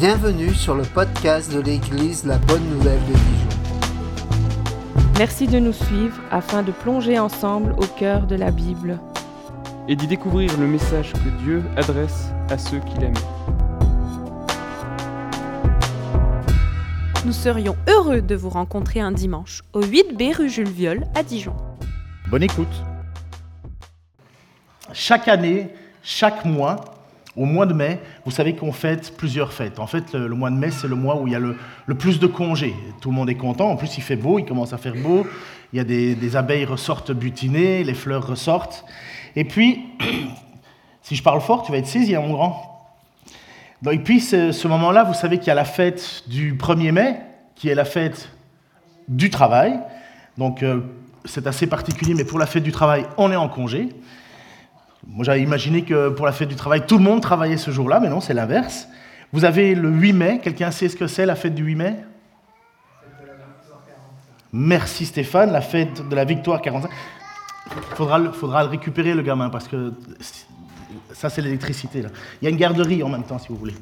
Bienvenue sur le podcast de l'Église La Bonne Nouvelle de Dijon. Merci de nous suivre afin de plonger ensemble au cœur de la Bible. et d'y découvrir le message que Dieu adresse à ceux qu'il aime. Nous serions heureux de vous rencontrer un dimanche au 8B rue Jules Viol à Dijon. Bonne écoute. Chaque année, chaque mois, au mois de mai, vous savez qu'on fête plusieurs fêtes. En fait, le, mois de mai, c'est le mois où il y a le, plus de congés. Tout le monde est content. En plus, il fait beau, il commence à faire beau. Il y a des, des abeilles ressortent butinées, les fleurs ressortent. Et puis, si je parle fort, tu vas être saisi, hein, mon grand. Donc, et puis, ce, ce moment-là, vous savez qu'il y a la fête du 1er mai, qui est la fête du travail. Donc, euh, c'est assez particulier, mais pour la fête du travail, on est en congé. Moi, j'avais imaginé que pour la fête du travail, tout le monde travaillait ce jour-là, mais non, c'est l'inverse. Vous avez le 8 mai. Quelqu'un sait ce que c'est, la fête du 8 mai? Merci Stéphane, la fête de la victoire 45. Il faudra, faudra le récupérer, le gamin, parce que ça, c'est l'électricité. Il y a une garderie en même temps, si vous voulez.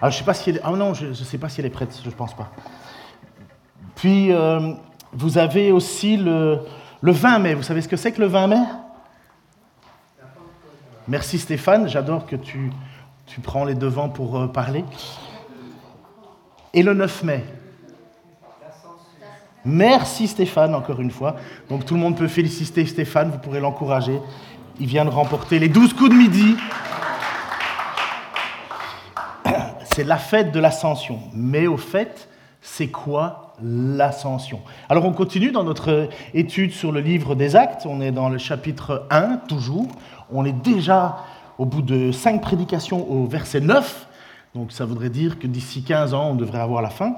Alors, je sais pas si. Ah non, je ne sais pas si elle est prête, je ne pense pas. Puis, euh, vous avez aussi le, le 20 mai. Vous savez ce que c'est que le 20 mai? Merci Stéphane, j'adore que tu, prends les devants pour euh, parler. Et le 9 mai Merci Stéphane, encore une fois. Donc tout le monde peut féliciter Stéphane, vous pourrez l'encourager. Il vient de remporter les 12 coups de midi. C'est la fête de l'ascension. Mais au fait, c'est quoi l'ascension Alors on continue dans notre étude sur le livre des actes. On est dans le chapitre 1, toujours. On est déjà au bout de 5 prédications au verset 9. Donc ça voudrait dire que d'ici 15 ans, on devrait avoir la fin.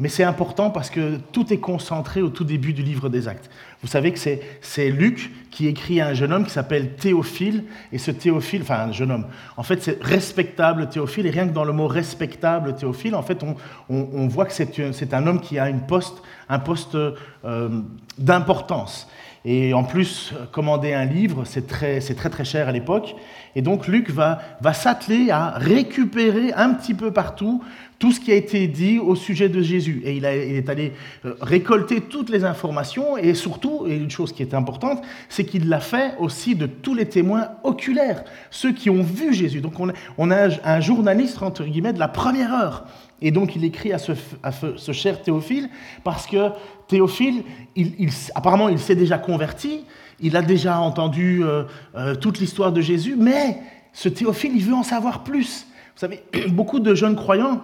Mais c'est important parce que tout est concentré au tout début du livre des Actes. Vous savez que c'est, Luc qui écrit à un jeune homme qui s'appelle Théophile, et ce Théophile, enfin un jeune homme, en fait c'est respectable Théophile, et rien que dans le mot respectable Théophile, en fait on, voit que c'est, un- c'est un homme qui a une poste, un poste euh, d'importance. Et en plus, commander un livre, c'est très, très très cher à l'époque. Et donc Luc va, va s'atteler à récupérer un petit peu partout tout ce qui a été dit au sujet de Jésus. Et il, a- il est allé euh, récolter toutes les informations. Et surtout, et une chose qui est importante, c'est qu'il l'a fait aussi de tous les témoins oculaires, ceux qui ont vu Jésus. Donc on on a un journaliste, entre guillemets, de la première heure. Et donc il écrit à ce, cher Théophile, parce que Théophile, il- il- apparemment, il s'est déjà converti, il a déjà entendu euh, euh, toute l'histoire de Jésus, mais ce Théophile, il veut en savoir plus. Vous savez, beaucoup de jeunes croyants,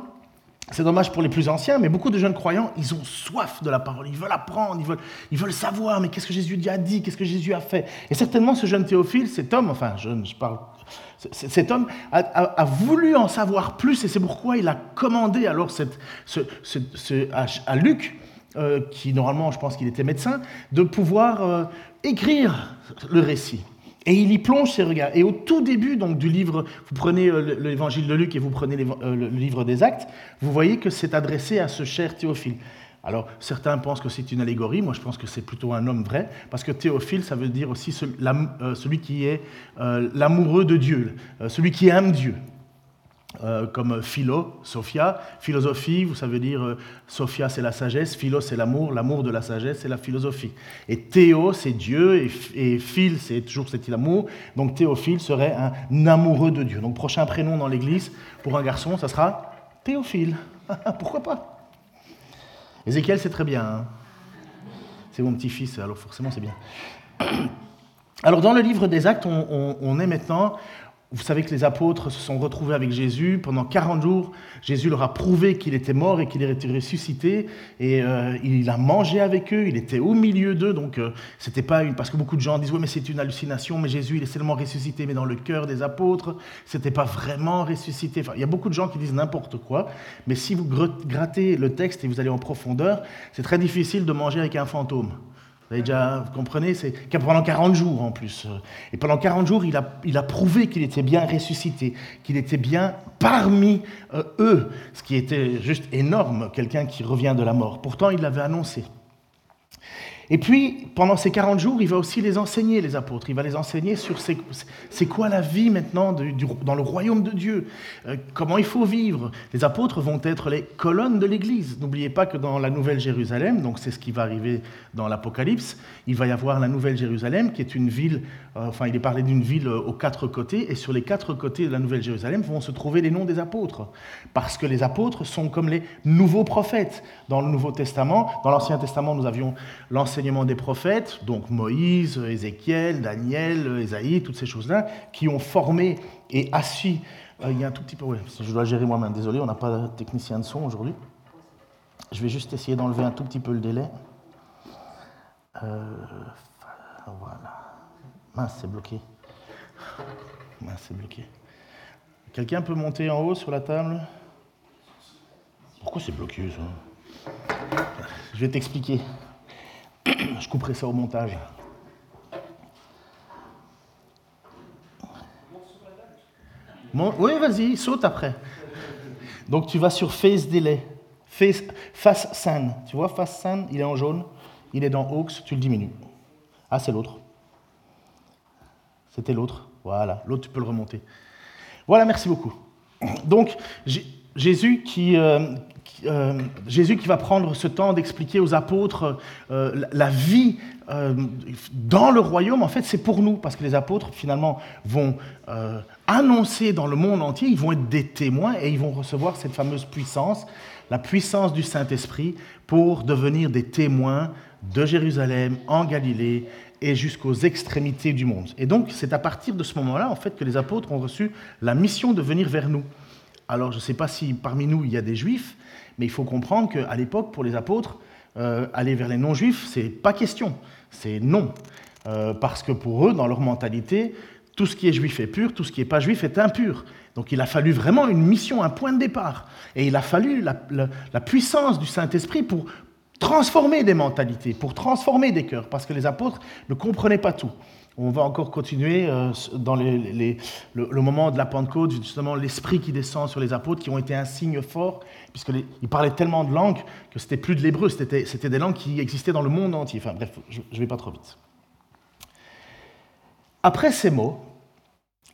c'est dommage pour les plus anciens, mais beaucoup de jeunes croyants, ils ont soif de la parole, ils veulent apprendre, ils veulent, ils veulent savoir, mais qu'est-ce que Jésus a dit, qu'est-ce que Jésus a fait? Et certainement, ce jeune Théophile, cet homme, enfin, jeune, je parle, cet homme a, voulu en savoir plus, et c'est pourquoi il a commandé alors à, Luc, euh, qui normalement, je pense qu'il était médecin, de pouvoir euh, écrire le récit. Et il y plonge ses regards. Et au tout début donc, du livre, vous prenez euh, le- l'évangile de Luc et vous prenez le livre des actes, vous voyez que c'est adressé à ce cher Théophile. Alors, certains pensent que c'est une allégorie, moi je pense que c'est plutôt un homme vrai, parce que Théophile, ça veut dire aussi euh, celui qui est euh, l'amoureux de Dieu, euh, celui qui aime Dieu. Comme philo, Sophia, philosophie, vous savez dire, Sophia c'est la sagesse, philo c'est l'amour, l'amour de la sagesse c'est la philosophie. Et Théo c'est Dieu, et Phil c'est toujours cet amour, donc Théophile serait un amoureux de Dieu. Donc prochain prénom dans l'église pour un garçon, ça sera Théophile. Pourquoi pas? Ézéchiel c'est très bien. hein. c'est mon petit-fils, alors forcément c'est bien. Alors dans le livre des actes, on, est maintenant, vous savez que les apôtres se sont retrouvés avec Jésus. Pendant 40 jours, Jésus leur a prouvé qu'il était mort et qu'il était ressuscité. Et euh, il a mangé avec eux, il était au milieu d'eux. Donc euh, c'était pas une... Parce que beaucoup de gens disent, oui mais c'est une hallucination, mais Jésus il est seulement ressuscité, mais dans le cœur des apôtres, c'était pas vraiment ressuscité. Enfin, il y a beaucoup de gens qui disent n'importe quoi. Mais si vous gr- grattez le texte et vous allez en profondeur, c'est très difficile de manger avec un fantôme. Vous déjà, vous comprenez, c'est pendant 40 jours en plus. Et pendant 40 jours, il a, il a prouvé qu'il était bien ressuscité, qu'il était bien parmi euh, eux, ce qui était juste énorme, quelqu'un qui revient de la mort. Pourtant, il l'avait annoncé. Et puis, pendant ces 40 jours, il va aussi les enseigner, les apôtres. Il va les enseigner sur c'est quoi la vie maintenant dans le royaume de Dieu, euh, comment il faut vivre. Les apôtres vont être les colonnes de l'Église. N'oubliez pas que dans la Nouvelle Jérusalem, donc c'est ce qui va arriver dans l'Apocalypse, il va y avoir la Nouvelle Jérusalem, qui est une ville, euh, enfin il est parlé d'une ville euh, aux quatre côtés, et sur les quatre côtés de la Nouvelle Jérusalem vont se trouver les noms des apôtres. Parce que les apôtres sont comme les nouveaux prophètes. Dans le Nouveau Testament, dans l'Ancien Testament, nous avions l'enseignement enseignement des prophètes, donc Moïse, Ézéchiel, Daniel, Ésaïe, toutes ces choses-là, qui ont formé et assis. Euh, il y a un tout petit peu, je dois gérer moi-même, désolé, on n'a pas de technicien de son aujourd'hui. Je vais juste essayer d'enlever un tout petit peu le délai. Euh, voilà. Mince, c'est bloqué. Mince, c'est bloqué. Quelqu'un peut monter en haut sur la table? Pourquoi c'est bloqué ça? Je vais t'expliquer. Je couperai ça au montage. oui, vas-y, saute après. Donc tu vas sur Face Delay, Face, face. Tu vois, Face Sun, il est en jaune, il est dans Aux, tu le diminues. Ah, c'est l'autre. C'était l'autre. Voilà, l'autre, tu peux le remonter. Voilà, merci beaucoup. Donc, Jésus qui, euh, euh, Jésus qui va prendre ce temps d'expliquer aux apôtres euh, la vie euh, dans le royaume, en fait, c'est pour nous, parce que les apôtres, finalement, vont annoncer dans le monde entier, ils vont être des témoins et ils vont recevoir cette fameuse puissance, la puissance du Saint-Esprit, pour devenir des témoins de Jérusalem, en Galilée et jusqu'aux extrémités du monde. Et donc, c'est à partir de ce moment-là, en fait, que les apôtres ont reçu la mission de venir vers nous. Alors, je ne sais pas si parmi nous, il y a des juifs, mais il faut comprendre qu'à l'époque, pour les apôtres, euh, aller vers les non-juifs, c'est pas question, c'est non. Euh, parce que pour eux, dans leur mentalité, tout ce qui est juif est pur, tout ce qui n'est pas juif est impur. Donc il a fallu vraiment une mission, un point de départ. Et il a fallu la puissance du Saint-Esprit pour transformer des mentalités, pour transformer des cœurs, parce que les apôtres ne comprenaient pas tout. On va encore continuer euh, dans le, moment de la Pentecôte, justement l'esprit qui descend sur les apôtres, qui ont été un signe fort, puisqu'ils parlaient tellement de langues que c'était plus de l'hébreu, c'était des langues qui existaient dans le monde entier. Enfin bref, je ne vais pas trop vite. Après ces mots,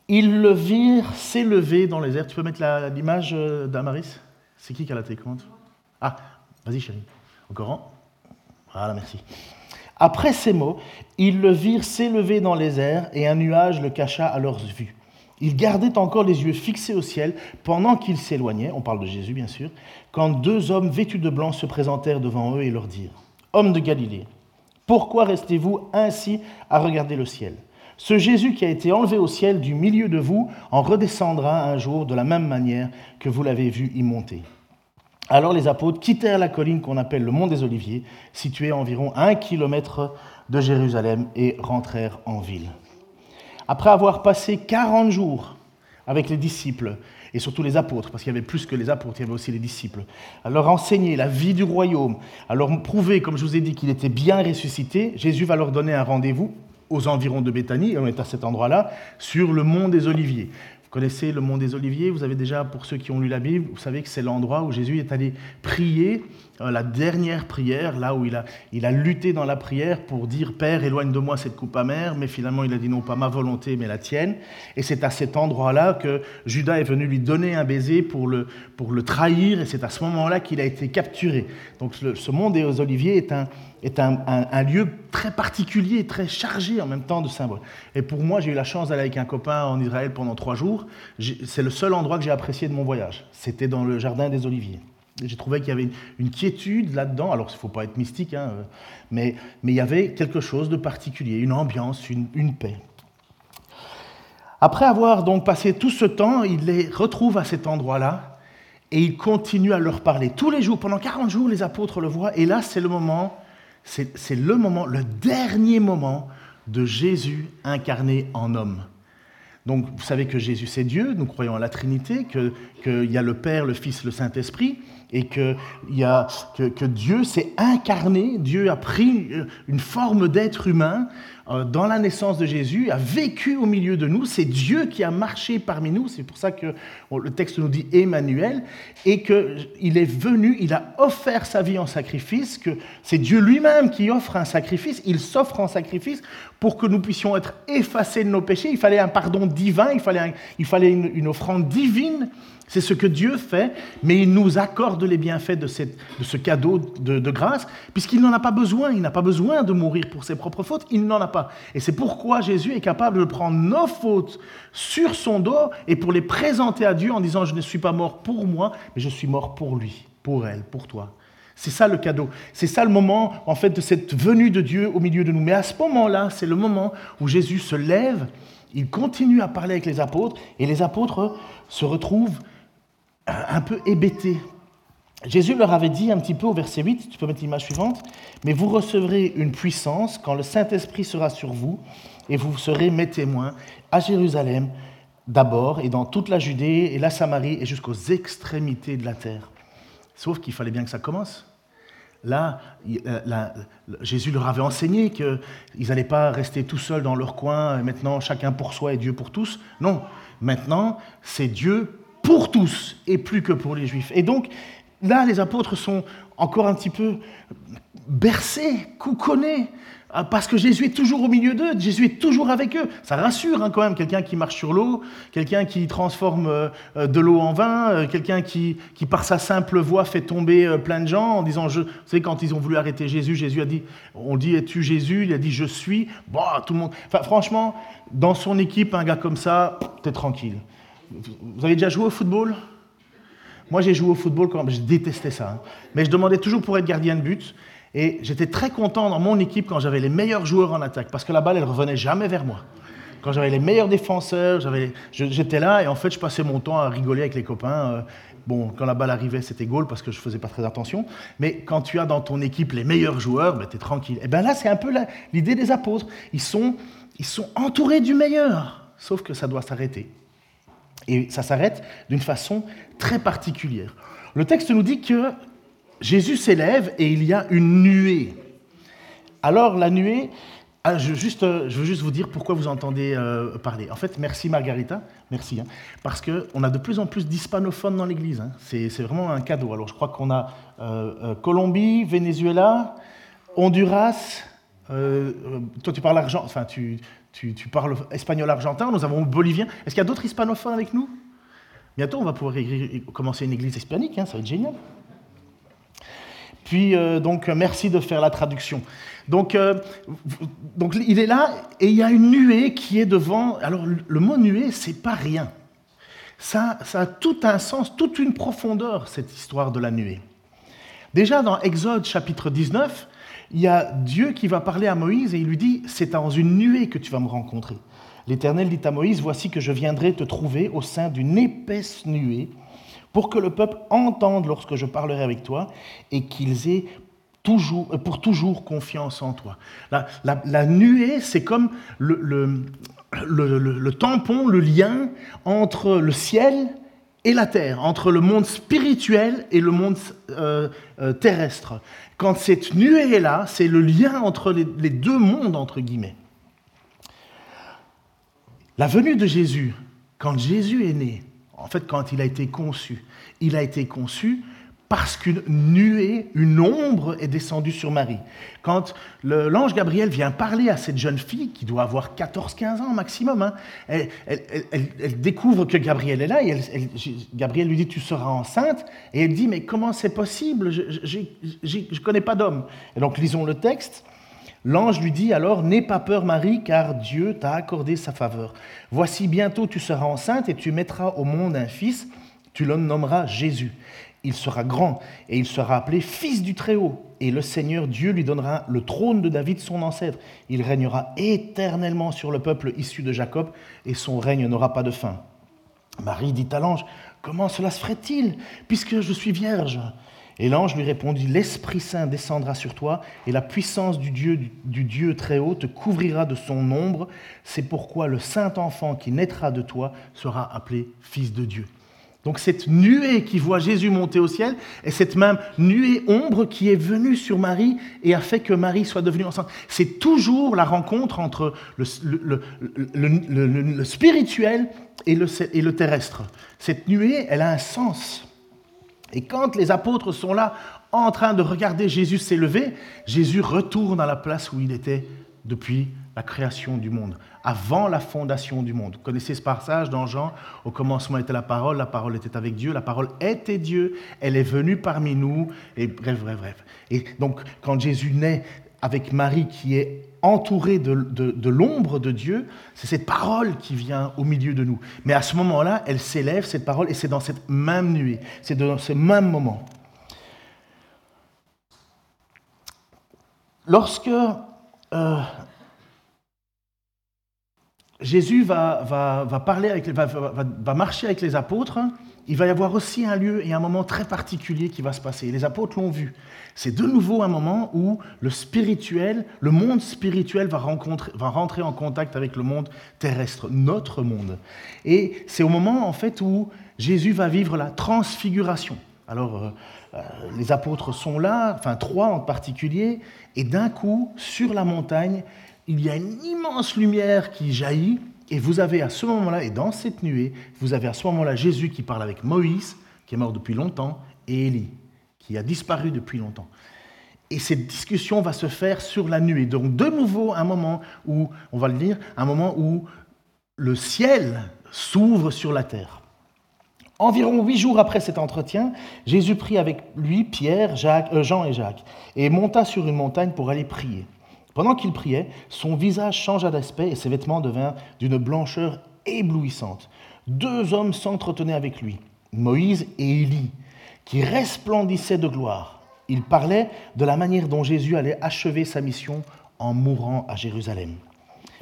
ils le virent s'élever dans les airs. Tu peux mettre l'image euh, d'Amaris? C'est qui qui a la télécommande? Ah, vas-y chérie. Encore Voilà, merci. Après ces mots, ils le virent s'élever dans les airs et un nuage le cacha à leurs vues. Ils gardaient encore les yeux fixés au ciel pendant qu'ils s'éloignaient, on parle de Jésus bien sûr, quand deux hommes vêtus de blanc se présentèrent devant eux et leur dirent Hommes de Galilée, pourquoi restez-vous ainsi à regarder le ciel? Ce Jésus qui a été enlevé au ciel du milieu de vous en redescendra un jour de la même manière que vous l'avez vu y monter. Alors les apôtres quittèrent la colline qu'on appelle le mont des Oliviers, située à environ un kilomètre de Jérusalem, et rentrèrent en ville. Après avoir passé 40 jours avec les disciples, et surtout les apôtres, parce qu'il y avait plus que les apôtres, il y avait aussi les disciples, à leur enseigner la vie du royaume, à leur prouver, comme je vous ai dit, qu'il était bien ressuscité, Jésus va leur donner un rendez-vous aux environs de Béthanie, et on est à cet endroit-là, sur le mont des Oliviers. Connaissez le mont des Oliviers, vous avez déjà, pour ceux qui ont lu la Bible, vous savez que c'est l'endroit où Jésus est allé prier euh, la dernière prière, là où il a, il a lutté dans la prière pour dire Père, éloigne de moi cette coupe amère, mais finalement il a dit non pas ma volonté, mais la tienne. Et c'est à cet endroit-là que Judas est venu lui donner un baiser pour le, pour le trahir, et c'est à ce moment-là qu'il a été capturé. Donc ce mont des Oliviers est un, est un, lieu très particulier, très chargé en même temps de symboles. Et pour moi, j'ai eu la chance d'aller avec un copain en Israël pendant trois jours. C'est le seul endroit que j'ai apprécié de mon voyage. C'était dans le jardin des Oliviers. J'ai trouvé qu'il y avait une, quiétude là-dedans. Alors, il ne faut pas être mystique, hein, euh, mais il y avait quelque chose de particulier, une ambiance, une, paix. Après avoir donc passé tout ce temps, il les retrouve à cet endroit-là et il continue à leur parler. Tous les jours, pendant 40 jours, les apôtres le voient. Et là, c'est le moment, c'est le moment, le dernier moment de Jésus incarné en homme. Donc, vous savez que Jésus, c'est Dieu, nous croyons à la Trinité, qu'il y a le Père, le Fils, le Saint-Esprit. Et que, y a, que, Dieu s'est incarné, Dieu a pris une forme d'être humain euh, dans la naissance de Jésus, a vécu au milieu de nous. C'est Dieu qui a marché parmi nous. C'est pour ça que le texte nous dit Emmanuel. Et qu'il est venu, il a offert sa vie en sacrifice, que c'est Dieu lui-même qui offre un sacrifice. Il s'offre en sacrifice pour que nous puissions être effacés de nos péchés. Il fallait un pardon divin, il fallait, il fallait une offrande divine c'est ce que Dieu fait, mais il nous accorde les bienfaits de, ce cadeau de, grâce, puisqu'il n'en a pas besoin. Il n'a pas besoin de mourir pour ses propres fautes, il n'en a pas. Et c'est pourquoi Jésus est capable de prendre nos fautes sur son dos et pour les présenter à Dieu en disant, je ne suis pas mort pour moi, mais je suis mort pour lui, pour elle, pour toi. C'est ça le cadeau. C'est ça le moment, en fait, de cette venue de Dieu au milieu de nous. Mais à ce moment-là, c'est le moment où Jésus se lève, il continue à parler avec les apôtres, et les apôtres se retrouvent un peu hébétés. Jésus leur avait dit un petit peu au verset 8, tu peux mettre l'image suivante, mais vous recevrez une puissance quand le Saint-Esprit sera sur vous, et vous serez mes témoins à Jérusalem d'abord, et dans toute la Judée et la Samarie, et jusqu'aux extrémités de la terre. Sauf qu'il fallait bien que ça commence. Là, euh, Jésus leur avait enseigné qu'ils n'allaient pas rester tout seuls dans leur coin, maintenant chacun pour soi et Dieu pour tous. Non, maintenant c'est Dieu pour tous et plus que pour les juifs. Et donc, là, les apôtres sont encore un petit peu bercés, couconnés, euh, parce que Jésus est toujours au milieu d'eux, Jésus est toujours avec eux. Ça rassure hein, quand même, quelqu'un qui marche sur l'eau, quelqu'un qui transforme euh, euh, de l'eau en vin, quelqu'un qui, qui, par sa simple voix, fait tomber plein de gens en disant, je... vous savez, quand ils ont voulu arrêter Jésus, Jésus a dit, on dit, es-tu Jésus? Il a dit, je suis. Bah, tout le monde. Enfin, franchement, dans son équipe, un gars comme ça, t'es tranquille. Vous avez déjà joué au football? Moi, j'ai joué au football quand je détestais ça. Hein. Mais je demandais toujours pour être gardien de but. Et j'étais très content dans mon équipe quand j'avais les meilleurs joueurs en attaque, parce que la balle, elle revenait jamais vers moi. Quand j'avais les meilleurs défenseurs, j'étais là et en fait, je passais mon temps à rigoler avec les copains. Euh, bon, quand la balle arrivait, c'était goal parce que je faisais pas très attention. Mais quand tu as dans ton équipe les meilleurs joueurs, ben, tu es tranquille. Et bien là, c'est un peu l'idée des apôtres. Ils sont entourés du meilleur. Sauf que ça doit s'arrêter. Et ça s'arrête d'une façon très particulière. Le texte nous dit que Jésus s'élève et il y a une nuée. Alors la nuée, ah, je, juste, je veux juste vous dire pourquoi vous entendez euh, parler. En fait, merci Margarita, merci, hein, parce qu'on a de plus en plus d'hispanophones dans l'Église. Hein. C'est vraiment un cadeau. Alors je crois qu'on a euh, euh, Colombie, Venezuela, Honduras, toi tu parles argent, enfin tu, tu, parles espagnol argentin, nous avons bolivien. Est-ce qu'il y a d'autres hispanophones avec nous? Bientôt, on va pouvoir commencer une église hispanique, hein, ça va être génial. Puis, euh, donc, merci de faire la traduction. Donc, euh, donc, il est là et il y a une nuée qui est devant. Alors, le mot nuée, c'est pas rien. Ça, ça a tout un sens, toute une profondeur, cette histoire de la nuée. Déjà, dans Exode chapitre 19, il y a Dieu qui va parler à Moïse et il lui dit, c'est dans une nuée que tu vas me rencontrer. L'Éternel dit à Moïse, voici que je viendrai te trouver au sein d'une épaisse nuée pour que le peuple entende lorsque je parlerai avec toi et qu'ils aient toujours, euh, pour toujours confiance en toi. La, nuée, c'est comme le, le, tampon, le lien entre le ciel et la terre, entre le monde spirituel et le monde euh, euh, terrestre. Quand cette nuée est là, c'est le lien entre les, les deux mondes, entre guillemets. La venue de Jésus, quand Jésus est né, en fait quand il a été conçu, il a été conçu parce qu'une nuée, une ombre est descendue sur Marie. Quand l'ange Gabriel vient parler à cette jeune fille, qui doit avoir 14-15 ans maximum, hein, elle, découvre que Gabriel est là, et Gabriel lui dit, tu seras enceinte, et elle dit, mais comment c'est possible? Je ne connais pas d'homme. Et donc lisons le texte. L'ange lui dit alors, N'aie pas peur Marie, car Dieu t'a accordé sa faveur. Voici bientôt tu seras enceinte et tu mettras au monde un fils, tu le nommeras Jésus. Il sera grand et il sera appelé Fils du Très-Haut. Et le Seigneur Dieu lui donnera le trône de David, son ancêtre. Il régnera éternellement sur le peuple issu de Jacob et son règne n'aura pas de fin. Marie dit à l'ange, Comment cela se ferait-il puisque je suis vierge? Et l'ange lui répondit, L'Esprit Saint descendra sur toi et la puissance du Dieu, du Dieu Très-Haut te couvrira de son ombre. C'est pourquoi le saint enfant qui naîtra de toi sera appelé Fils de Dieu. Donc cette nuée qui voit Jésus monter au ciel est cette même nuée ombre qui est venue sur Marie et a fait que Marie soit devenue enceinte. C'est toujours la rencontre entre le, spirituel et le, et le terrestre. Cette nuée, elle a un sens. Et quand les apôtres sont là en train de regarder Jésus s'élever, Jésus retourne à la place où il était depuis la création du monde, avant la fondation du monde. Vous connaissez ce passage dans Jean? Au commencement était la parole, la parole était avec Dieu, la parole était Dieu, elle est venue parmi nous, et bref, bref, bref. Et donc, quand Jésus naît avec Marie qui est entourée de, de l'ombre de Dieu, c'est cette parole qui vient au milieu de nous. Mais à ce moment-là, elle s'élève, cette parole, et c'est dans cette même nuit, c'est dans ce même moment. Lorsque euh, Jésus va, parler avec, va, marcher avec les apôtres, il va y avoir aussi un lieu et un moment très particulier qui va se passer. Les apôtres l'ont vu. C'est de nouveau un moment où le spirituel, le monde spirituel va rentrer en contact avec le monde terrestre, notre monde. Et c'est au moment en fait où Jésus va vivre la transfiguration. Alors, euh, euh, les apôtres sont là, enfin trois en particulier, et d'un coup, sur la montagne, il y a une immense lumière qui jaillit, et vous avez à ce moment-là, et dans cette nuée, vous avez à ce moment-là Jésus qui parle avec Moïse, qui est mort depuis longtemps, et Élie, qui a disparu depuis longtemps. Et cette discussion va se faire sur la nuée. Donc de nouveau, un moment où, on va le dire, un moment où le ciel s'ouvre sur la terre. Environ huit jours après cet entretien, Jésus prit avec lui Pierre, Jacques, euh, Jean et Jacques, et monta sur une montagne pour aller prier. Pendant qu'il priait, son visage changea d'aspect et ses vêtements devinrent d'une blancheur éblouissante. Deux hommes s'entretenaient avec lui, Moïse et Élie, qui resplendissaient de gloire. Ils parlaient de la manière dont Jésus allait achever sa mission en mourant à Jérusalem.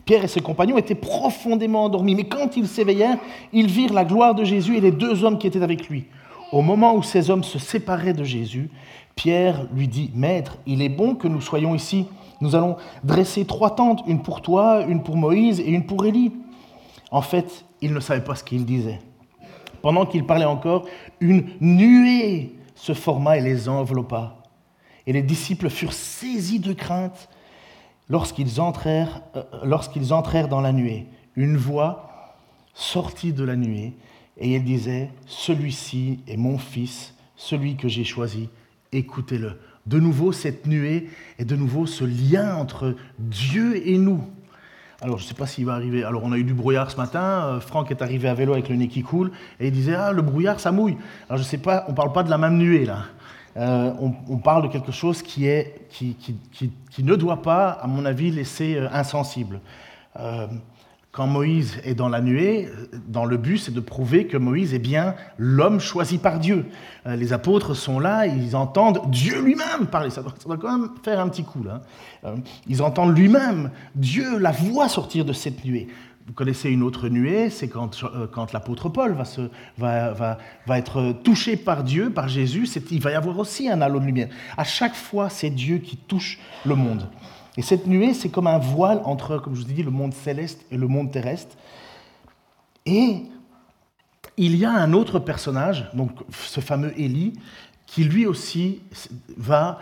Pierre et ses compagnons étaient profondément endormis, mais quand ils s'éveillèrent, ils virent la gloire de Jésus et les deux hommes qui étaient avec lui. Au moment où ces hommes se séparaient de Jésus, Pierre lui dit, Maître, il est bon que nous soyons ici. Nous allons dresser trois tentes, une pour toi, une pour Moïse et une pour Élie. En fait, il ne savait pas ce qu'il disait. Pendant qu'il parlait encore, une nuée se forma et les enveloppa. Et les disciples furent saisis de crainte lorsqu'ils entrèrent, euh, dans la nuée. Une voix sortit de la nuée et elle disait, Celui-ci est mon fils, celui que j'ai choisi, écoutez-le. De nouveau, cette nuée et de nouveau ce lien entre Dieu et nous. Alors, je ne sais pas s'il va arriver. Alors, on a eu du brouillard ce matin. Euh, Franck est arrivé à vélo avec le nez qui coule et il disait Ah, le brouillard, ça mouille. Alors, je ne sais pas, on ne parle pas de la même nuée là. Euh, on, parle de quelque chose qui, est, qui, qui, ne doit pas, à mon avis, laisser euh, insensible quand Moïse est dans la nuée, dans le but, c'est de prouver que Moïse est bien l'homme choisi par Dieu. Euh, les apôtres sont là, ils entendent Dieu lui-même parler. Ça doit, quand même faire un petit coup là. Euh, ils entendent lui-même Dieu, la voix sortir de cette nuée. Vous connaissez une autre nuée, c'est quand, euh, l'apôtre Paul va, va, être touché par Dieu, par Jésus. Il va y avoir aussi un halo de lumière. À chaque fois, c'est Dieu qui touche le monde. Et cette nuée, c'est comme un voile entre, comme je vous ai dit, le monde céleste et le monde terrestre. Et il y a un autre personnage, ce fameux Élie, qui lui aussi va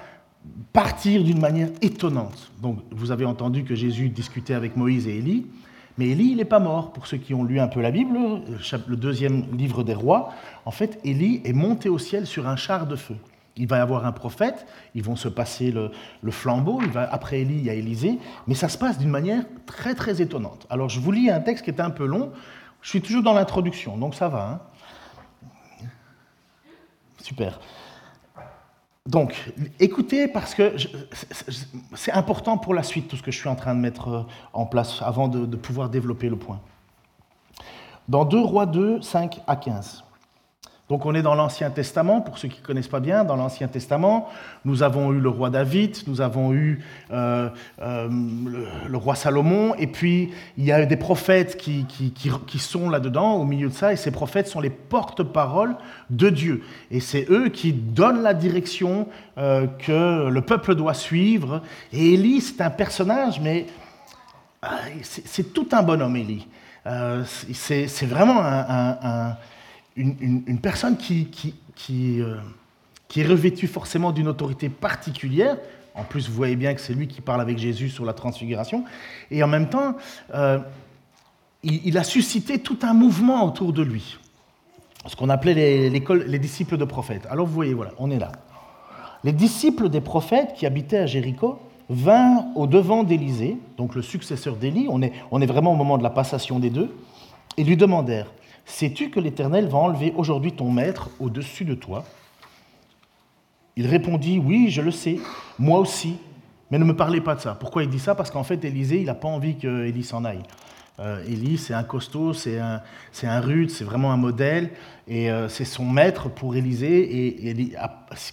partir d'une manière étonnante. Donc vous avez entendu que Jésus discutait avec Moïse et Élie, mais Élie, il n'est pas mort. Pour ceux qui ont lu un peu la Bible, le deuxième livre des rois, en fait, Élie est monté au ciel sur un char de feu. Il va y avoir un prophète, ils vont se passer le, flambeau, après Élie, il y a Élisée, mais ça se passe d'une manière très très étonnante. Alors je vous lis un texte qui est un peu long, je suis toujours dans l'introduction, donc ça va. Hein. Super. Donc, écoutez, parce que c'est important pour la suite, tout ce que je suis en train de mettre euh, en place avant de, de pouvoir développer le point. Dans 2 Rois 2, 5 à 15. Donc on est dans l'Ancien Testament, pour ceux qui ne connaissent pas bien, dans l'Ancien Testament, nous avons eu le roi David, nous avons eu euh, euh, le, roi Salomon, et puis il y a des prophètes qui, sont là-dedans, au milieu de ça, et ces prophètes sont les porte-paroles de Dieu. Et c'est eux qui donnent la direction euh, que le peuple doit suivre. Et Élie, c'est un personnage, mais c'est tout un bonhomme, Élie. c'est vraiment un une, personne euh, qui est revêtue forcément d'une autorité particulière. En plus, vous voyez bien que c'est lui qui parle avec Jésus sur la transfiguration. Et en même temps, euh, il, a suscité tout un mouvement autour de lui. Ce qu'on appelait les, les disciples de prophètes. Alors vous voyez, voilà, on est là. Les disciples des prophètes qui habitaient à Jéricho vinrent au devant d'Élisée, donc le successeur d'Élie, on est, on est vraiment au moment de la passation des deux, et lui demandèrent Sais-tu que l'Éternel va enlever aujourd'hui ton maître au-dessus de toi? Il répondit Oui, je le sais, moi aussi, mais ne me parlez pas de ça. Pourquoi il dit ça? Parce qu'en fait, Élisée, il n'a pas envie qu'Élie s'en aille. Euh, Élie, c'est un costaud, c'est un, un, rude, c'est vraiment un modèle, et euh, c'est son maître pour Élisée. Et,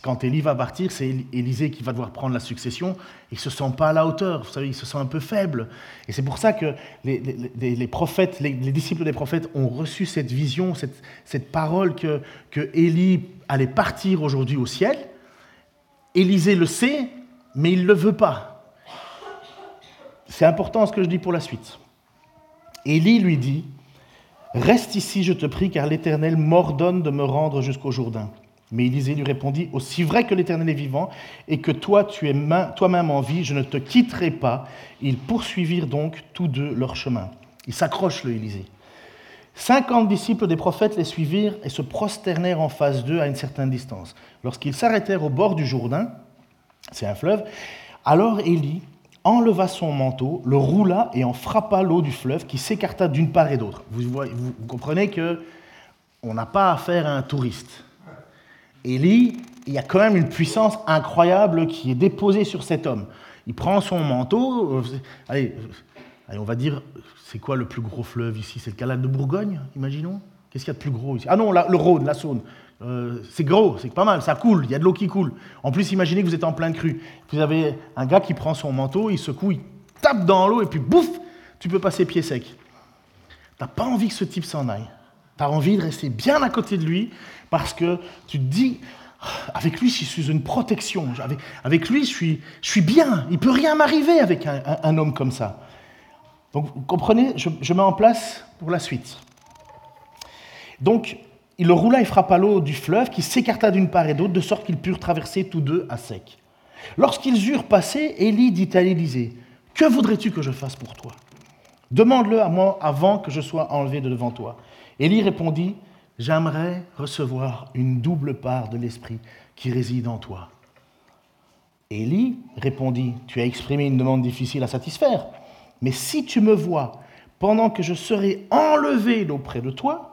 quand Élie va partir, c'est Élisée qui va devoir prendre la succession. Il se sent pas à la hauteur, vous savez, il se sent un peu faible. Et c'est pour ça que les, prophètes, les, disciples des prophètes ont reçu cette vision, cette, cette parole que, que Élie allait partir aujourd'hui au ciel. Élisée le sait, mais il ne le veut pas. C'est important ce que je dis pour la suite. Élie lui dit, Reste ici, je te prie, car l'Éternel m'ordonne de me rendre jusqu'au Jourdain. Mais Élisée lui répondit, Aussi vrai que l'Éternel est vivant et que toi tu es toi-même en vie, je ne te quitterai pas. Ils poursuivirent donc tous deux leur chemin. Ils s'accrochent, le Élisée. Cinquante disciples des prophètes les suivirent et se prosternèrent en face d'eux à une certaine distance. Lorsqu'ils s'arrêtèrent au bord du Jourdain, c'est un fleuve, alors Élie enleva son manteau, le roula et en frappa l'eau du fleuve qui s'écarta d'une part et d'autre. Vous, comprenez que on n'a pas affaire à un touriste. Élie, il y a quand même une puissance incroyable qui est déposée sur cet homme. Il prend son manteau, euh, allez, allez on va dire, c'est quoi le plus gros fleuve ici? C'est le canal de Bourgogne, imaginons Qu'est-ce qu'il y a de plus gros ici? Ah non, le Rhône, la Saône. Euh, c'est gros, c'est pas mal, ça coule, il y a de l'eau qui coule. En plus, imaginez que vous êtes en plein cru. Vous avez un gars qui prend son manteau, il secoue, il tape dans l'eau et puis bouf, tu peux passer pied sec. T'as pas envie que ce type s'en aille. Tu as envie de rester bien à côté de lui parce que tu te dis, ah, avec lui, je suis une protection. Avec, lui, je suis, bien. Il peut rien m'arriver avec un, homme comme ça. Donc, vous comprenez, je, je mets en place pour la suite. Donc, il le roula et frappa l'eau du fleuve, qui s'écarta d'une part et d'autre, de sorte qu'ils purent traverser tous deux à sec. Lorsqu'ils eurent passé, Élie dit à Élisée Que voudrais-tu que je fasse pour toi Demande-le à moi avant que je sois enlevé de devant toi. Élie répondit J'aimerais recevoir une double part de l'esprit qui réside en toi. Élie répondit Tu as exprimé une demande difficile à satisfaire, mais si tu me vois pendant que je serai enlevé d'auprès de toi,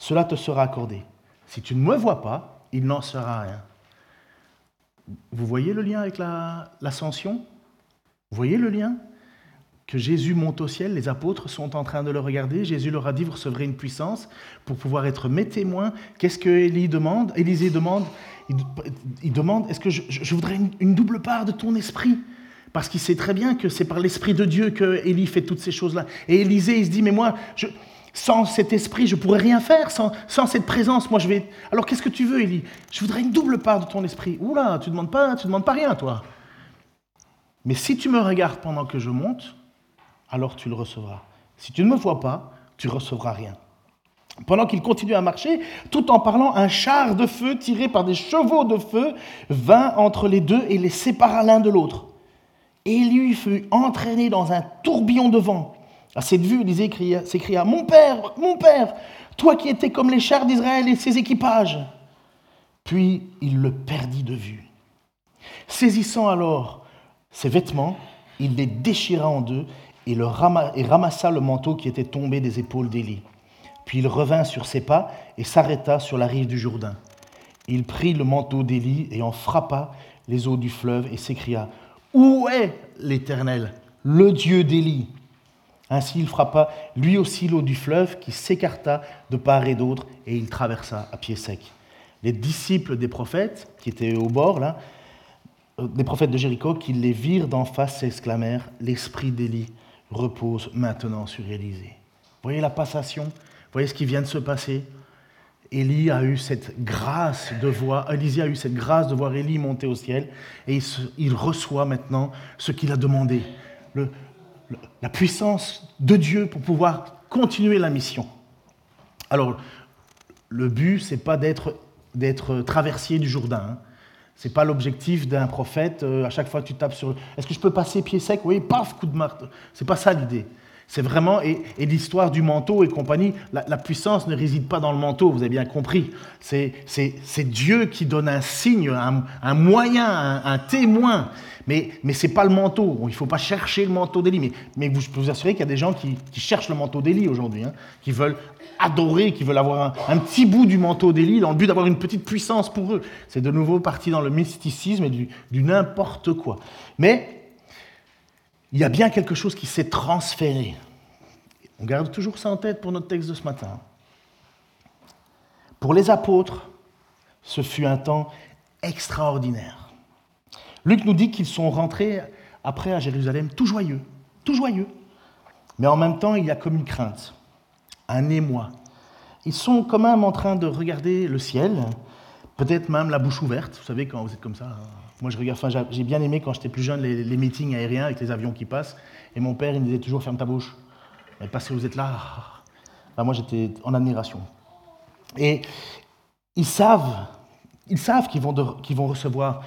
cela te sera accordé. Si tu ne me vois pas, il n'en sera rien. Vous voyez le lien avec l'ascension? Vous voyez le lien? Que Jésus monte au ciel, les apôtres sont en train de le regarder, Jésus leur a dit, vous recevrez une puissance pour pouvoir être mes témoins. Qu'est-ce que Élie demande? Élisée demande, il, demande, est-ce que je, voudrais une, double part de ton esprit? Parce qu'il sait très bien que c'est par l'Esprit de Dieu que Élie fait toutes ces choses-là. Et Élisée, il se dit, mais moi, je, sans cet esprit, je pourrais rien faire. Sans, cette présence, moi, je vais. Alors, qu'est-ce que tu veux, Élie? Je voudrais une double part de ton esprit. Oula, tu ne demandes pas, tu demandes pas rien, toi. Mais si tu me regardes pendant que je monte, alors tu le recevras. Si tu ne me vois pas, tu recevras rien. Pendant qu'il continuait à marcher, tout en parlant, un char de feu tiré par des chevaux de feu vint entre les deux et les sépara l'un de l'autre. Lui fut entraîné dans un tourbillon de vent. À cette vue, Élisée s'écria Mon père, mon père, toi qui étais comme les chars d'Israël et ses équipages. Puis il le perdit de vue. Saisissant alors ses vêtements, il les déchira en deux et, le ramassa le manteau qui était tombé des épaules d'Élie. Puis il revint sur ses pas et s'arrêta sur la rive du Jourdain. Il prit le manteau d'Élie et en frappa les eaux du fleuve et s'écria Où est l'Éternel, le Dieu d'Élie? Ainsi il frappa lui aussi l'eau du fleuve qui s'écarta de part et d'autre et il traversa à pied sec. Les disciples des prophètes qui étaient au bord, là, euh, des prophètes de Jéricho, qui les virent d'en face, s'exclamèrent L'esprit d'Élie repose maintenant sur Élisée. Voyez la passation? Voyez ce qui vient de se passer? Élie a eu cette grâce de voir, Élisée a eu cette grâce de voir Élie monter au ciel et il, reçoit maintenant ce qu'il a demandé. La puissance de Dieu pour pouvoir continuer la mission. Alors, le but, c'est pas d'être, traversier du Jourdain. Hein. C'est pas l'objectif d'un prophète. euh, à chaque fois tu tapes sur. Est-ce que je peux passer pied sec? Oui, paf, coup de marteau. C'est pas ça l'idée. C'est vraiment, et, l'histoire du manteau et compagnie, la, puissance ne réside pas dans le manteau, vous avez bien compris. C'est, Dieu qui donne un signe, un, moyen, un, témoin. Mais, mais ce n'est pas le manteau. Il ne faut pas chercher le manteau d'Élie. Mais, vous, je peux vous assurer qu'il y a des gens qui, cherchent le manteau d'Élie aujourd'hui, hein, qui veulent adorer, qui veulent avoir un, un petit bout du manteau d'Élie dans le but d'avoir une petite puissance pour eux. C'est de nouveau parti dans le mysticisme et du, du n'importe quoi. Mais il y a bien quelque chose qui s'est transféré. On garde toujours ça en tête pour notre texte de ce matin. Pour les apôtres, ce fut un temps extraordinaire. Luc nous dit qu'ils sont rentrés après à Jérusalem tout joyeux, tout joyeux. Mais en même temps, il y a comme une crainte, un émoi. Ils sont quand même en train de regarder le ciel, peut-être même la bouche ouverte. Vous savez, quand vous êtes comme ça, hein. Moi je regarde, enfin, j'ai- bien aimé quand j'étais plus jeune les, meetings aériens avec les avions qui passent. Et mon père, il me disait toujours ferme ta bouche. Mais parce que vous êtes là, moi j'étais en admiration. Et ils savent, ils savent qu'ils vont, recevoir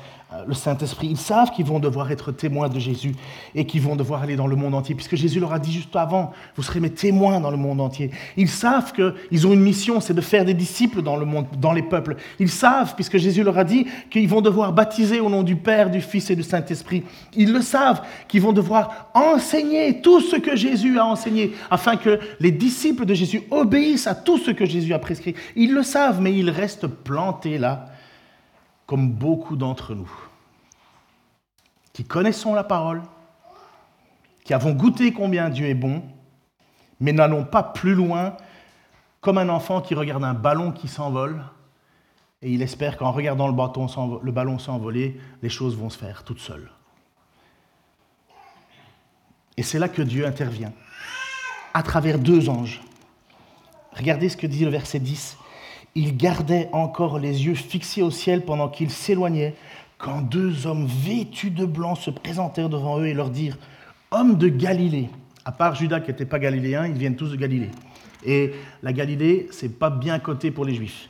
le Saint-Esprit. Ils savent qu'ils vont devoir être témoins de Jésus et qu'ils vont devoir aller dans le monde entier, puisque Jésus leur a dit juste avant, vous serez mes témoins dans le monde entier. Ils savent qu'ils ont une mission, c'est de faire des disciples dans le monde, dans les peuples. Ils savent, puisque Jésus leur a dit, qu'ils vont devoir baptiser au nom du Père, du Fils et du Saint-Esprit. Ils le savent, qu'ils vont devoir enseigner tout ce que Jésus a enseigné, afin que les disciples de Jésus obéissent à tout ce que Jésus a prescrit. Ils le savent, mais ils restent plantés là comme beaucoup d'entre nous, qui connaissons la parole, qui avons goûté combien Dieu est bon, mais n'allons pas plus loin comme un enfant qui regarde un ballon qui s'envole et il espère qu'en regardant le, ballon s'envoler, les choses vont se faire toutes seules. Et c'est là que Dieu intervient, à travers deux anges. Regardez ce que dit le verset 10. Il gardait encore les yeux fixés au ciel pendant qu'ils s'éloignaient, quand deux hommes vêtus de blanc se présentèrent devant eux et leur dirent Hommes de Galilée, à part Judas qui n'était pas galiléen, ils viennent tous de Galilée. Et la Galilée, c'est pas bien coté pour les Juifs.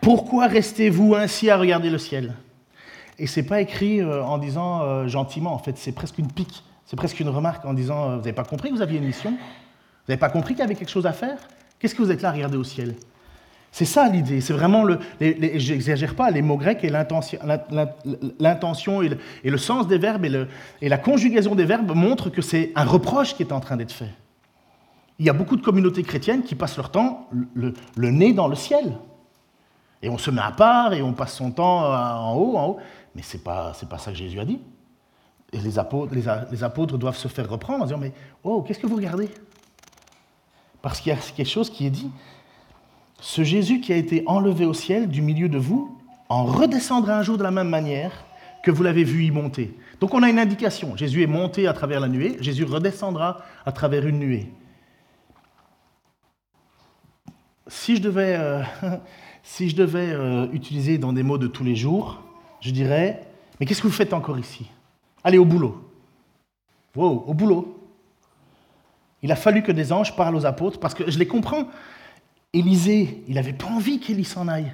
Pourquoi restez-vous ainsi à regarder le ciel? Et c'est pas écrit euh, en disant euh, gentiment, en fait, c'est presque une pique, c'est presque une remarque en disant euh, Vous n'avez pas compris que vous aviez une mission? Vous n'avez pas compris qu'il y avait quelque chose à faire? Qu'est-ce que vous êtes là à regarder au ciel? C'est ça l'idée, c'est vraiment le. Les, les- pas, les mots grecs et l'intention l'in- l'intention et, le- sens des verbes et, la conjugaison des verbes montrent que c'est un reproche qui est en train d'être fait. Il y a beaucoup de communautés chrétiennes qui passent leur temps le, nez dans le ciel. Et on se met à part et on passe son temps euh, en haut, en haut. Mais ce n'est pas, c'est pas ça que Jésus a dit. Et les apôtres, les apôtres doivent se faire reprendre en disant Mais oh, qu'est-ce que vous regardez? Parce qu'il y a quelque chose qui est dit. Ce Jésus qui a été enlevé au ciel du milieu de vous en redescendra un jour de la même manière que vous l'avez vu y monter. Donc on a une indication. Jésus est monté à travers la nuée, Jésus redescendra à travers une nuée. Si je devais, euh, si je devais euh, utiliser dans des mots de tous les jours, je dirais, mais qu'est-ce que vous faites encore ici? Allez au boulot. Wow, au boulot. Il a fallu que des anges parlent aux apôtres, parce que je les comprends. Élisée, il n'avait pas envie qu'Élie s'en aille.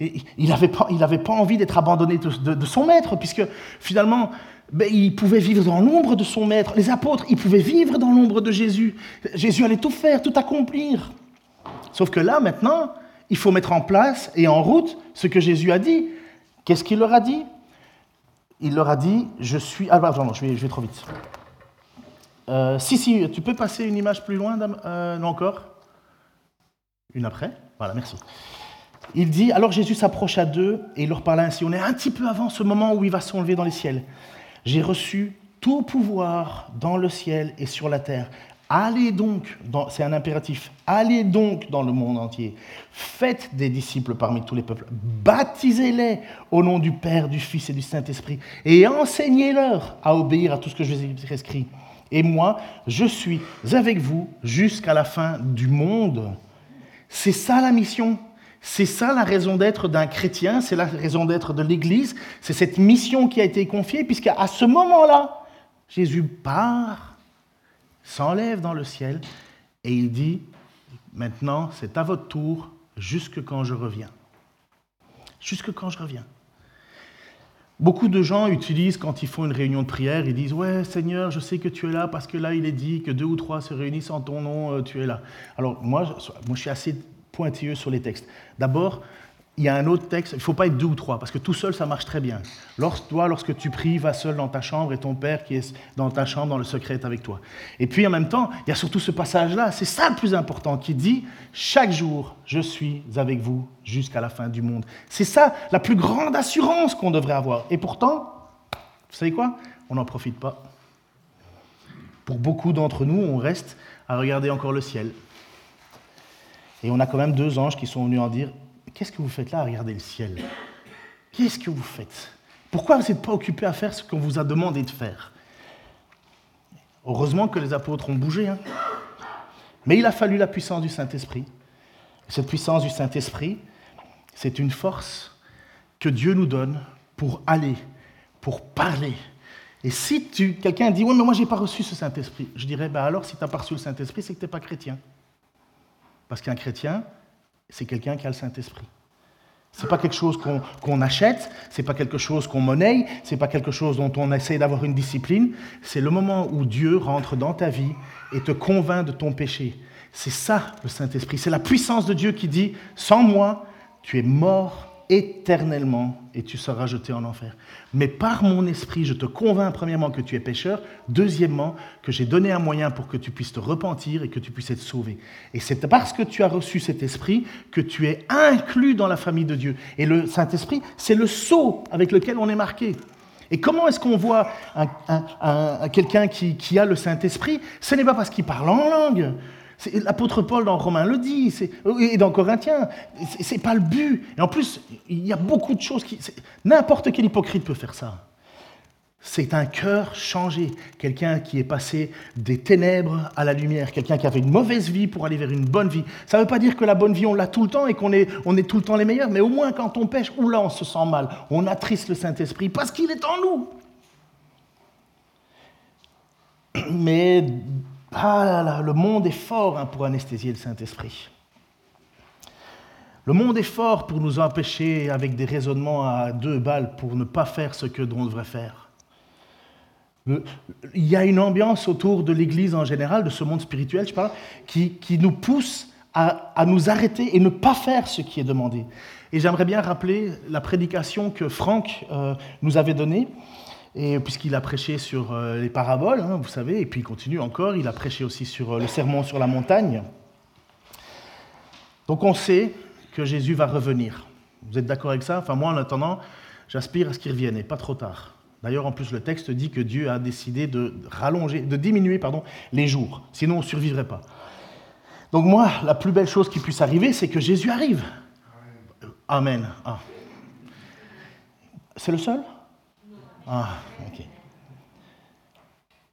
Il n'avait pas, envie d'être abandonné de, son maître, puisque finalement, ben, il pouvait vivre dans l'ombre de son maître. Les apôtres, ils pouvaient vivre dans l'ombre de Jésus. Jésus allait tout faire, tout accomplir. Sauf que là, maintenant, il faut mettre en place et en route ce que Jésus a dit. Qu'est-ce qu'il leur a dit? Il leur a dit, je suis... Ah, pardon, je vais, je vais trop vite. Euh, si, si, tu peux passer une image plus loin, Euh, Non encore? Une après Voilà, merci. Il dit, alors Jésus s'approcha d'eux et il leur parla ainsi. On est un petit peu avant ce moment où il va s'enlever dans les ciels. J'ai reçu tout pouvoir dans le ciel et sur la terre. Allez donc, c'est un impératif, allez donc dans le monde entier. Faites des disciples parmi tous les peuples. Baptisez-les au nom du Père, du Fils et du Saint-Esprit. Et enseignez-leur à obéir à tout ce que je vous ai prescrit. Et moi, je suis avec vous jusqu'à la fin du monde. C'est ça la mission. C'est ça la raison d'être d'un chrétien, c'est la raison d'être de l'Église. C'est cette mission qui a été confiée, puisqu'à ce moment-là, Jésus part, s'enlève dans le ciel, et il dit, Maintenant, c'est à votre tour, jusque quand je reviens. Jusque quand je reviens. Beaucoup de gens utilisent, quand ils font une réunion de prière, ils disent Ouais, Seigneur, je sais que tu es là parce que là, il est dit que deux ou trois se réunissent en ton nom, euh, tu es là. Alors, moi, moi, je suis assez pointilleux sur les textes. D'abord, il y a un autre texte, il ne faut pas être deux ou trois, parce que tout seul, ça marche très bien. Lorsque, toi, lorsque tu pries, va seul dans ta chambre et ton Père qui est dans ta chambre, dans le secret, est avec toi. Et puis en même temps, il y a surtout ce passage-là, c'est ça le plus important, qui dit, chaque jour, je suis avec vous jusqu'à la fin du monde. C'est ça la plus grande assurance qu'on devrait avoir. Et pourtant, vous savez quoi? On n'en profite pas. Pour beaucoup d'entre nous, on reste à regarder encore le ciel. Et on a quand même deux anges qui sont venus en dire Qu'est-ce que vous faites là à regarder le ciel? Qu'est-ce que vous faites? Pourquoi vous n'êtes pas occupé à faire ce qu'on vous a demandé de faire? Heureusement que les apôtres ont bougé. Hein. Mais il a fallu la puissance du Saint-Esprit. Cette puissance du Saint-Esprit, c'est une force que Dieu nous donne pour aller, pour parler. Et si quelqu'un dit, oui, mais moi, je n'ai pas reçu ce Saint-Esprit, je dirais, ben alors, si tu n'as pas reçu le Saint-Esprit, c'est que tu n'es pas chrétien. Parce qu'un chrétien, c'est quelqu'un qui a le Saint-Esprit. Ce n'est pas quelque chose qu'on achète, ce n'est pas quelque chose qu'on monnaie, ce n'est pas quelque chose dont on essaie d'avoir une discipline. C'est le moment où Dieu rentre dans ta vie et te convainc de ton péché. C'est ça le Saint-Esprit. C'est la puissance de Dieu qui dit, sans moi, tu es mort éternellement et tu seras jeté en enfer. Mais par mon esprit, je te convainc premièrement que tu es pécheur, deuxièmement que j'ai donné un moyen pour que tu puisses te repentir et que tu puisses être sauvé. Et c'est parce que tu as reçu cet esprit que tu es inclus dans la famille de Dieu. Et le Saint-Esprit, c'est le sceau avec lequel on est marqué. Et comment est-ce qu'on voit quelqu'un qui, qui a le Saint-Esprit? Ce n'est pas parce qu'il parle en langue, L'apôtre Paul dans Romains le dit, et dans Corinthiens, c'est pas le but. Et en plus, il y a beaucoup de choses qui. N'importe quel hypocrite peut faire ça. C'est un cœur changé, quelqu'un qui est passé des ténèbres à la lumière, quelqu'un qui avait une mauvaise vie pour aller vers une bonne vie. Ça ne veut pas dire que la bonne vie, on l'a tout le temps et qu'on est, on est tout le temps les meilleurs, mais au moins quand on pêche, là on se sent mal, on attriste le Saint-Esprit parce qu'il est en nous. Mais ah là là, le monde est fort hein, pour anesthésier le Saint-Esprit. Le monde est fort pour nous empêcher, avec des raisonnements à deux balles, pour ne pas faire ce que l'on devrait faire. il y a une ambiance autour de l'Église en général, de ce monde spirituel, je parle, qui, nous pousse à, nous arrêter et ne pas faire ce qui est demandé. Et j'aimerais bien rappeler la prédication que Franck euh, nous avait donnée et puisqu'il a prêché sur euh, les paraboles, hein, vous savez, et puis il continue encore, il a prêché aussi sur euh, le sermon sur la montagne. Donc on sait que Jésus va revenir. Vous êtes d'accord avec ça? Enfin moi en attendant, j'aspire à ce qu'il revienne, et pas trop tard. D'ailleurs en plus le texte dit que Dieu a décidé de rallonger, de diminuer pardon, les jours, sinon on ne survivrait pas. Donc moi, la plus belle chose qui puisse arriver, c'est que Jésus arrive. Amen. Ah. C'est le seul? Ah, ok.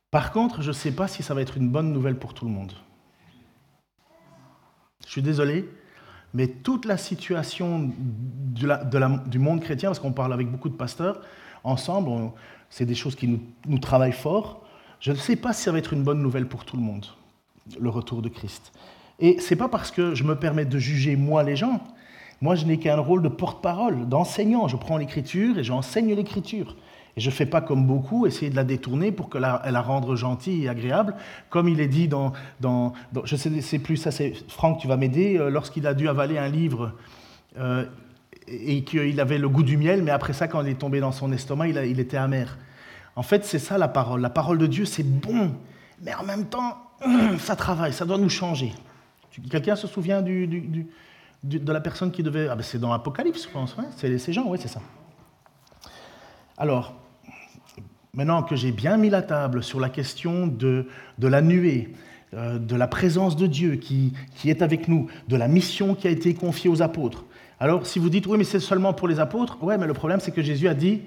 Par contre, je ne sais pas si ça va être une bonne nouvelle pour tout le monde. Je suis désolé, mais toute la situation du monde chrétien, parce qu'on parle avec beaucoup de pasteurs, ensemble, c'est des choses qui nous, travaillent fort. Je ne sais pas si ça va être une bonne nouvelle pour tout le monde, le retour de Christ. Et ce n'est pas parce que je me permets de juger moi les gens. Moi, je n'ai qu'un rôle de porte-parole, d'enseignant. Je prends l'écriture et j'enseigne l'écriture. Et je ne fais pas comme beaucoup, essayer de la détourner pour que la, la rendre gentille et agréable, comme il est dit dans... dans, je sais c'est plus ça, c'est Franck, tu vas m'aider, euh, lorsqu'il a dû avaler un livre euh, et qu'il avait le goût du miel, mais après ça, quand il est tombé dans son estomac, il, était amer. En fait, c'est ça la parole. La parole de Dieu, c'est bon, mais en même temps, ça travaille, ça doit nous changer. Quelqu'un se souvient du, du, de la personne qui devait... Ah ben c'est dans l'Apocalypse, je pense, c'est Jean, oui, c'est ça. Alors, Maintenant que j'ai bien mis la table sur la question de, la nuée, euh, de la présence de Dieu qui, est avec nous, de la mission qui a été confiée aux apôtres. Alors, si vous dites, oui, mais c'est seulement pour les apôtres, ouais, mais le problème, c'est que Jésus a dit,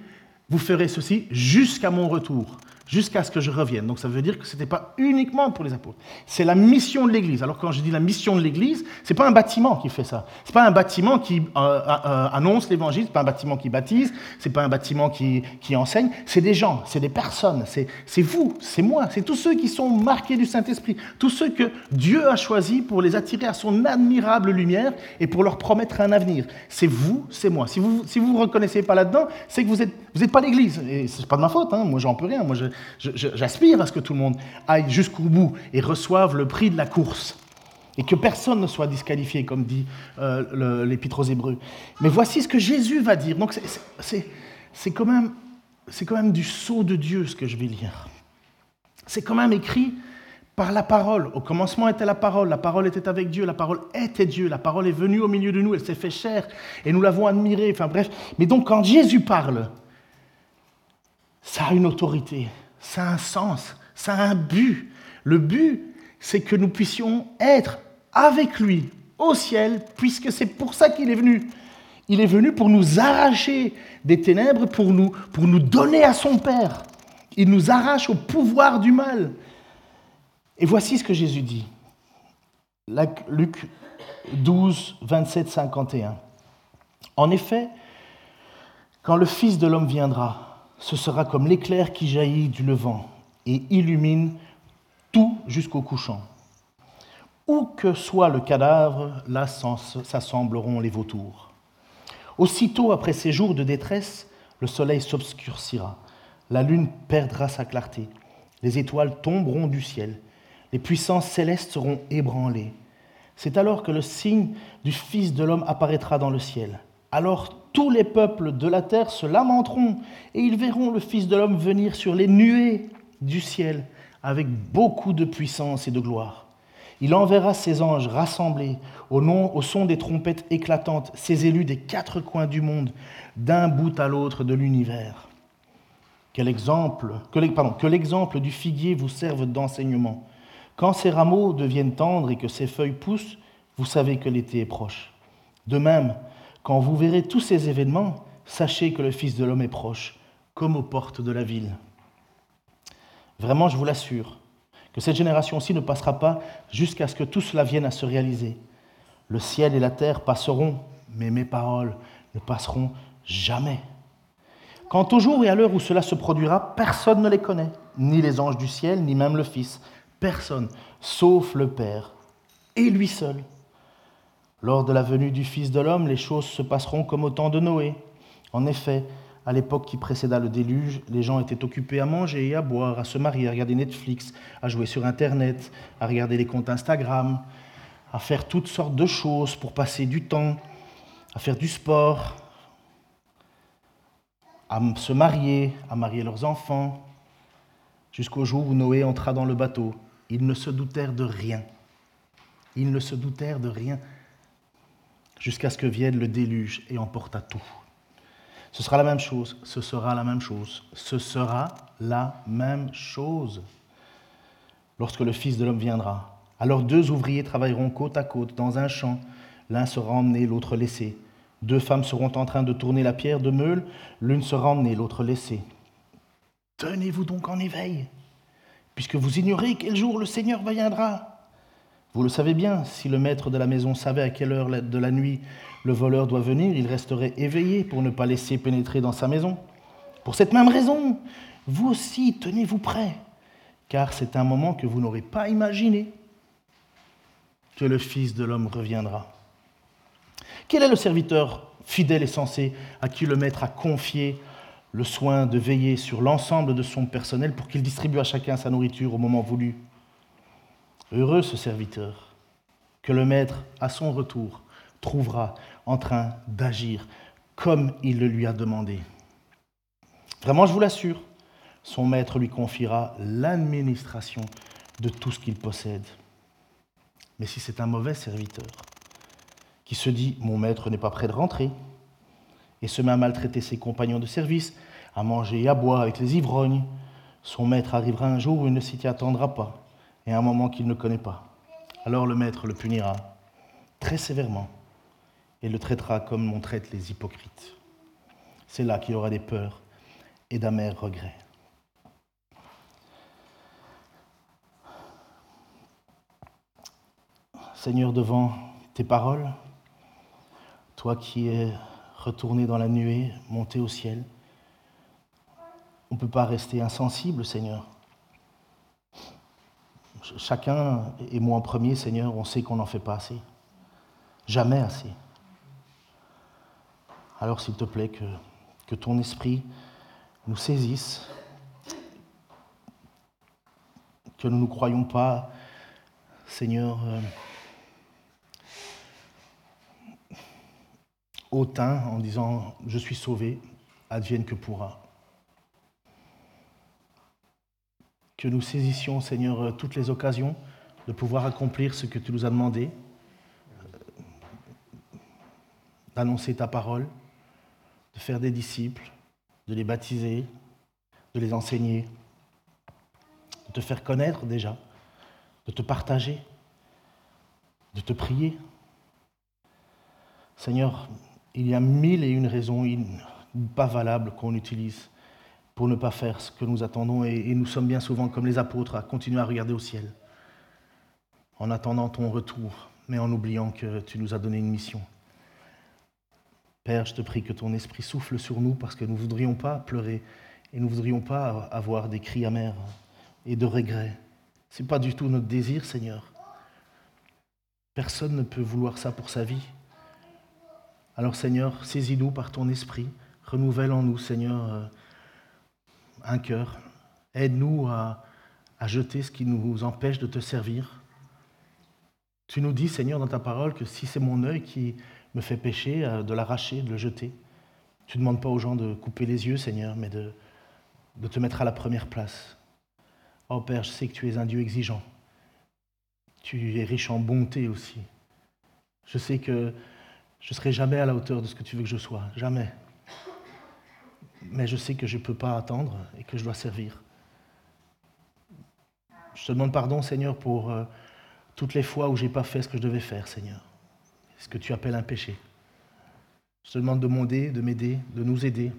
vous ferez ceci jusqu'à mon retour. Jusqu'à ce que je revienne. Donc ça veut dire que ce n'était pas uniquement pour les apôtres. C'est la mission de l'Église. Alors quand je dis la mission de l'Église, ce n'est pas un bâtiment qui fait ça. Ce n'est pas un bâtiment qui euh, euh, annonce l'Évangile, ce n'est pas un bâtiment qui baptise, ce n'est pas un bâtiment qui, enseigne. C'est des gens, c'est des personnes, c'est vous, c'est moi, c'est tous ceux qui sont marqués du Saint-Esprit, tous ceux que Dieu a choisis pour les attirer à son admirable lumière et pour leur promettre un avenir. C'est vous, c'est moi. Si vous ne si vous, vous reconnaissez pas là-dedans, c'est que vous n'êtes vous êtes pas l'Église. Et ce n'est pas de ma faute, hein. moi j'en peux rien. Moi j'aspire à ce que tout le monde aille jusqu'au bout et reçoive le prix de la course. Et que personne ne soit disqualifié, comme dit euh, l'Épître aux Hébreux. Mais voici ce que Jésus va dire. Donc c'est quand, même, quand même du sceau de Dieu ce que je vais lire. C'est quand même écrit par la parole. Au commencement était la parole, la parole était avec Dieu, la parole était Dieu, la parole est venue au milieu de nous, elle s'est fait chair et nous l'avons admirée. Enfin bref, mais donc quand Jésus parle, ça a une autorité, ça a un sens, ça a un but. Le but, c'est que nous puissions être avec lui au ciel, puisque c'est pour ça qu'il est venu. Il est venu pour nous arracher des ténèbres, pour nous, donner à son Père. Il nous arrache au pouvoir du mal. Et voici ce que Jésus dit. Luc 12, 27, 51. En effet, quand le Fils de l'homme viendra, ce sera comme l'éclair qui jaillit du levant et illumine tout jusqu'au couchant. Où que soit le cadavre, là s'assembleront les vautours. Aussitôt après ces jours de détresse, le soleil s'obscurcira, la lune perdra sa clarté, les étoiles tomberont du ciel les puissances célestes seront ébranlées. C'est alors que le signe du Fils de l'homme apparaîtra dans le ciel. Alors tous les peuples de la terre se lamenteront et ils verront le Fils de l'homme venir sur les nuées du ciel avec beaucoup de puissance et de gloire. Il enverra ses anges rassemblés au, nom, au son des trompettes éclatantes, ses élus des quatre coins du monde, d'un bout à l'autre de l'univers. Quel exemple, que l'exemple du figuier vous serve d'enseignement. Quand ces rameaux deviennent tendres et que ces feuilles poussent, vous savez que l'été est proche. De même, quand vous verrez tous ces événements, sachez que le Fils de l'homme est proche, comme aux portes de la ville. Vraiment, je vous l'assure, que cette génération-ci ne passera pas jusqu'à ce que tout cela vienne à se réaliser. Le ciel et la terre passeront, mais mes paroles ne passeront jamais. Quant au jour et à l'heure où cela se produira, personne ne les connaît, ni les anges du ciel, ni même le Fils, personne, sauf le Père, et lui seul. Lors de la venue du Fils de l'homme, les choses se passeront comme au temps de Noé. En effet, à l'époque qui précéda le déluge, les gens étaient occupés à manger et à boire, à se marier, à regarder Netflix, à jouer sur Internet, à regarder les comptes Instagram, à faire toutes sortes de choses pour passer du temps, à faire du sport, à se marier, à marier leurs enfants, jusqu'au jour où Noé entra dans le bateau ils ne se doutèrent de rien. Ils ne se doutèrent de rien jusqu'à ce que vienne le déluge et emporte tout. Ce sera la même chose, ce sera la même chose, ce sera la même chose lorsque le Fils de l'homme viendra. Alors deux ouvriers travailleront côte à côte dans un champ, l'un sera emmené, l'autre laissé. Deux femmes seront en train de tourner la pierre de meule, l'une sera emmenée, l'autre laissée. Tenez-vous donc en éveil puisque vous ignorez quel jour le Seigneur viendra. Vous le savez bien, si le maître de la maison savait à quelle heure de la nuit le voleur doit venir, il resterait éveillé pour ne pas laisser pénétrer dans sa maison. Pour cette même raison, vous aussi tenez-vous prêts, car c'est un moment que vous n'aurez pas imaginé que le Fils de l'homme reviendra. Quel est le serviteur fidèle et sensé à qui le maître a confié le soin de veiller sur l'ensemble de son personnel pour qu'il distribue à chacun sa nourriture au moment voulu? Heureux ce serviteur que le maître, à son retour, trouvera en train d'agir comme il le lui a demandé. Vraiment, je vous l'assure, son maître lui confiera l'administration de tout ce qu'il possède. Mais si c'est un mauvais serviteur qui se dit mon maître n'est pas prêt de rentrer, et se met à maltraiter ses compagnons de service, à manger et à boire avec les ivrognes, son maître arrivera un jour où il ne s'y attendra pas, et un moment qu'il ne connaît pas. Alors le maître le punira très sévèrement et le traitera comme on traite les hypocrites. C'est là qu'il aura des peurs et d'amers regrets. Seigneur, devant tes paroles, toi qui es retourné dans la nuée, monté au ciel, on ne peut pas rester insensible, Seigneur. Chacun, et moi en premier, Seigneur, on sait qu'on n'en fait pas assez. Jamais assez. Alors s'il te plaît, que, ton esprit nous saisisse, que nous ne nous croyons pas, Seigneur, euh, hautain en disant je suis sauvé, advienne que pourra. Que nous saisissions, Seigneur, euh, toutes les occasions de pouvoir accomplir ce que tu nous as demandé, euh, d'annoncer ta parole, de faire des disciples, de les baptiser, de les enseigner, de te faire connaître déjà, de te partager, de te prier. Seigneur, il y a mille et une raisons pas valables qu'on utilise pour ne pas faire ce que nous attendons et, nous sommes bien souvent comme les apôtres à continuer à regarder au ciel en attendant ton retour, mais en oubliant que tu nous as donné une mission. Père, je te prie que ton esprit souffle sur nous parce que nous ne voudrions pas pleurer et nous ne voudrions pas avoir des cris amers et de regrets. Ce n'est pas du tout notre désir, Seigneur. Personne ne peut vouloir ça pour sa vie. Alors, Seigneur, saisis-nous par ton esprit, renouvelle en nous, Seigneur, euh, un cœur. Aide-nous à, jeter ce qui nous empêche de te servir. Tu nous dis, Seigneur, dans ta parole, que si c'est mon œil qui me fait pécher, euh, de l'arracher, de le jeter. Tu ne demandes pas aux gens de couper les yeux, Seigneur, mais de, de te mettre à la première place. Oh Père, je sais que tu es un Dieu exigeant. Tu es riche en bonté aussi. Je sais que je ne serai jamais à la hauteur de ce que tu veux que je sois, jamais. Mais je sais que je ne peux pas attendre et que je dois servir. Je te demande pardon, Seigneur, pour euh, toutes les fois où je n'ai pas fait ce que je devais faire, Seigneur ce que tu appelles un péché. Je te demande de m'aider, de m'aider, de nous aider.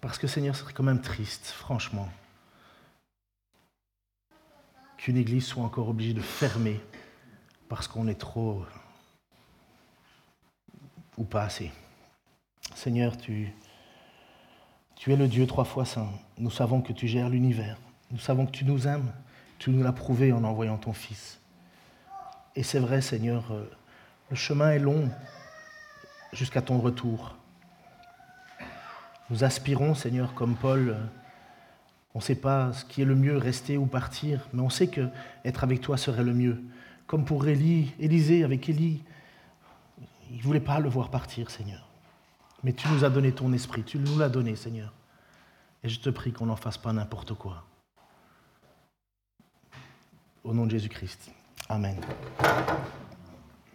Parce que Seigneur, ce serait quand même triste, franchement, qu'une église soit encore obligée de fermer parce qu'on est trop ou pas assez. Seigneur, tu, es le Dieu trois fois saint. Nous savons que tu gères l'univers. Nous savons que tu nous aimes. Tu nous l'as prouvé en envoyant ton Fils. Et c'est vrai, Seigneur, euh, le chemin est long jusqu'à ton retour. Nous aspirons, Seigneur, comme Paul, euh, on ne sait pas ce qui est le mieux, rester ou partir, mais on sait que être avec toi serait le mieux. Comme pour Élie, Élisée avec Élie, il ne voulait pas le voir partir, Seigneur. Mais tu nous as donné ton esprit, tu nous l'as donné, Seigneur. Et je te prie qu'on n'en fasse pas n'importe quoi. Au nom de Jésus-Christ. Amen.